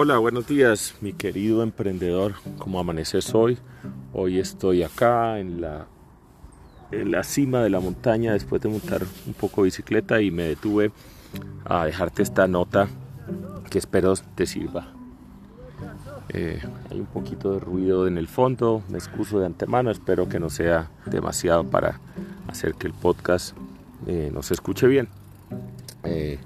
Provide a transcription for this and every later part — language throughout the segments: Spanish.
Hola, buenos días, mi querido emprendedor. ¿Cómo amaneces hoy? Hoy estoy acá en la, en la cima de la montaña después de montar un poco de bicicleta y me detuve a dejarte esta nota que espero te sirva. Eh, hay un poquito de ruido en el fondo, me excuso de antemano, espero que no sea demasiado para hacer que el podcast eh, nos escuche bien. Eh,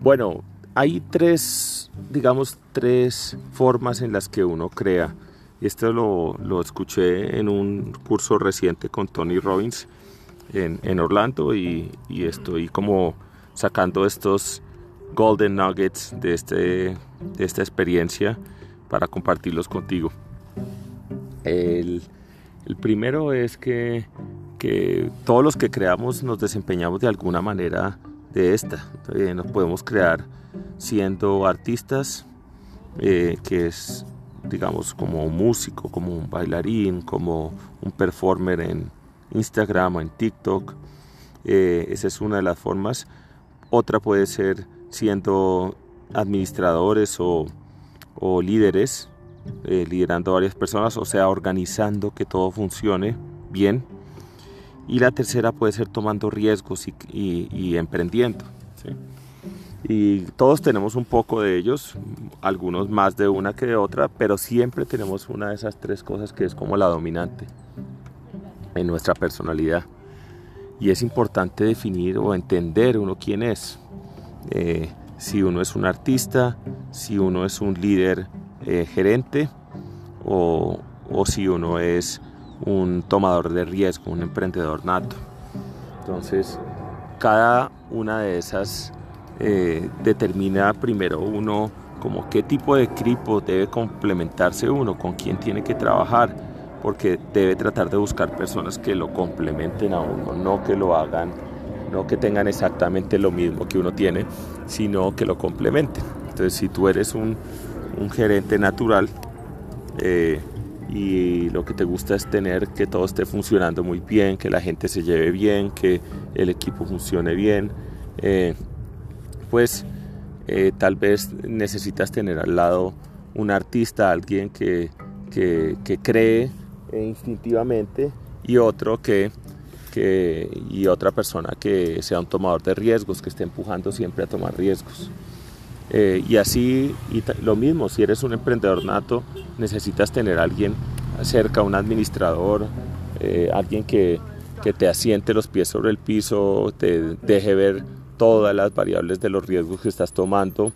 bueno, hay tres, digamos, tres formas en las que uno crea. Y esto lo, lo escuché en un curso reciente con Tony Robbins en, en Orlando y, y, estoy como sacando estos golden nuggets de, este, esta experiencia para compartirlos contigo. El, el primero es que, que, todos los que creamos nos desempeñamos de alguna manera de esta. Eh, nos podemos crear siendo artistas, eh, que es, digamos, como un músico, como un bailarín, como un performer en Instagram o en TikTok. Eh, esa es una de las formas. Otra puede ser siendo administradores o, líderes, eh, liderando a varias personas, o sea, organizando que todo funcione bien. Y la tercera puede ser tomando riesgos y, emprendiendo. Y todos tenemos un poco de ellos, algunos más de una que de otra, pero siempre tenemos una de esas tres cosas que es como la dominante en nuestra personalidad. Y es importante definir o entender uno quién es. Eh, si uno es un artista, si uno es un líder eh, gerente o, o si uno es un tomador de riesgo, un emprendedor nato. Entonces, cada una de esas eh, determina primero uno como qué tipo de equipo debe complementarse uno, con quién tiene que trabajar, porque debe tratar de buscar personas que lo complementen a uno, no que lo hagan, no que tengan exactamente lo mismo que uno tiene, sino que lo complementen. Entonces, si tú eres un, gerente natural eh, y lo que te gusta es tener que todo esté funcionando muy bien, que la gente se lleve bien, que el equipo funcione bien, eh, pues eh, tal vez necesitas tener al lado un artista, alguien que, que, cree instintivamente y otro que, que, y otra persona que sea un tomador de riesgos, que esté empujando siempre a tomar riesgos. Eh, y así, y lo mismo, si eres un emprendedor nato, necesitas tener alguien cerca, un administrador, eh, alguien que, que te asiente los pies sobre el piso, te deje ver todas las variables de los riesgos que estás tomando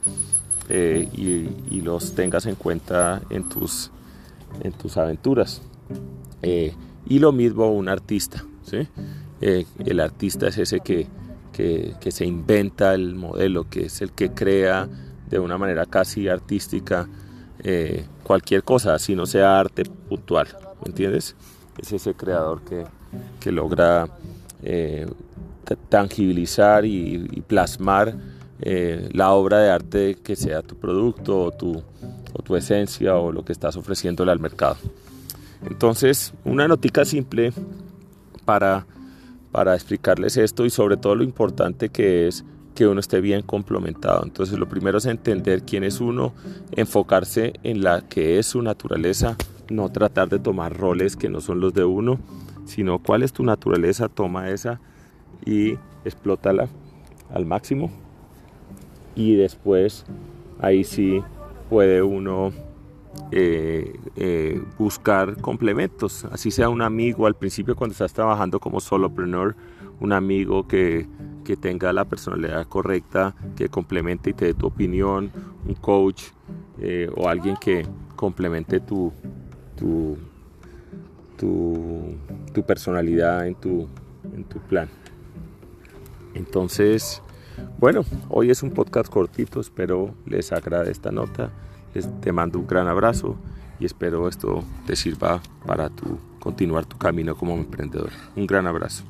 eh, y, los tengas en cuenta en tus, en tus aventuras. Y lo mismo un artista. Eh, el artista es ese que, que, se inventa el modelo, que es el que crea de una manera casi artística cualquier cosa, así no sea arte puntual. ¿Me entiendes? Es ese creador que, que logra tangibilizar y, plasmar eh, la obra de arte que sea tu producto o tu, tu esencia o lo que estás ofreciéndole al mercado. Entonces, una notica simple para, para explicarles esto y sobre todo lo importante que es que uno esté bien complementado. Entonces, lo primero es entender quién es uno, enfocarse en la que es su naturaleza, no tratar de tomar roles que no son los de uno, sino cuál es tu naturaleza, toma esa y explótala al máximo y después ahí sí puede uno eh, eh, buscar complementos, así sea un amigo al principio cuando estás trabajando como solopreneur, un amigo que, que tenga la personalidad correcta, que complemente y te dé tu opinión, un coach eh, o alguien que complemente tu, tu, tu, personalidad en tu, en tu plan. Entonces, bueno, hoy es un podcast cortito, espero les agrade esta nota, te mando un gran abrazo y espero esto te sirva para tu, continuar tu camino como emprendedor. Un gran abrazo.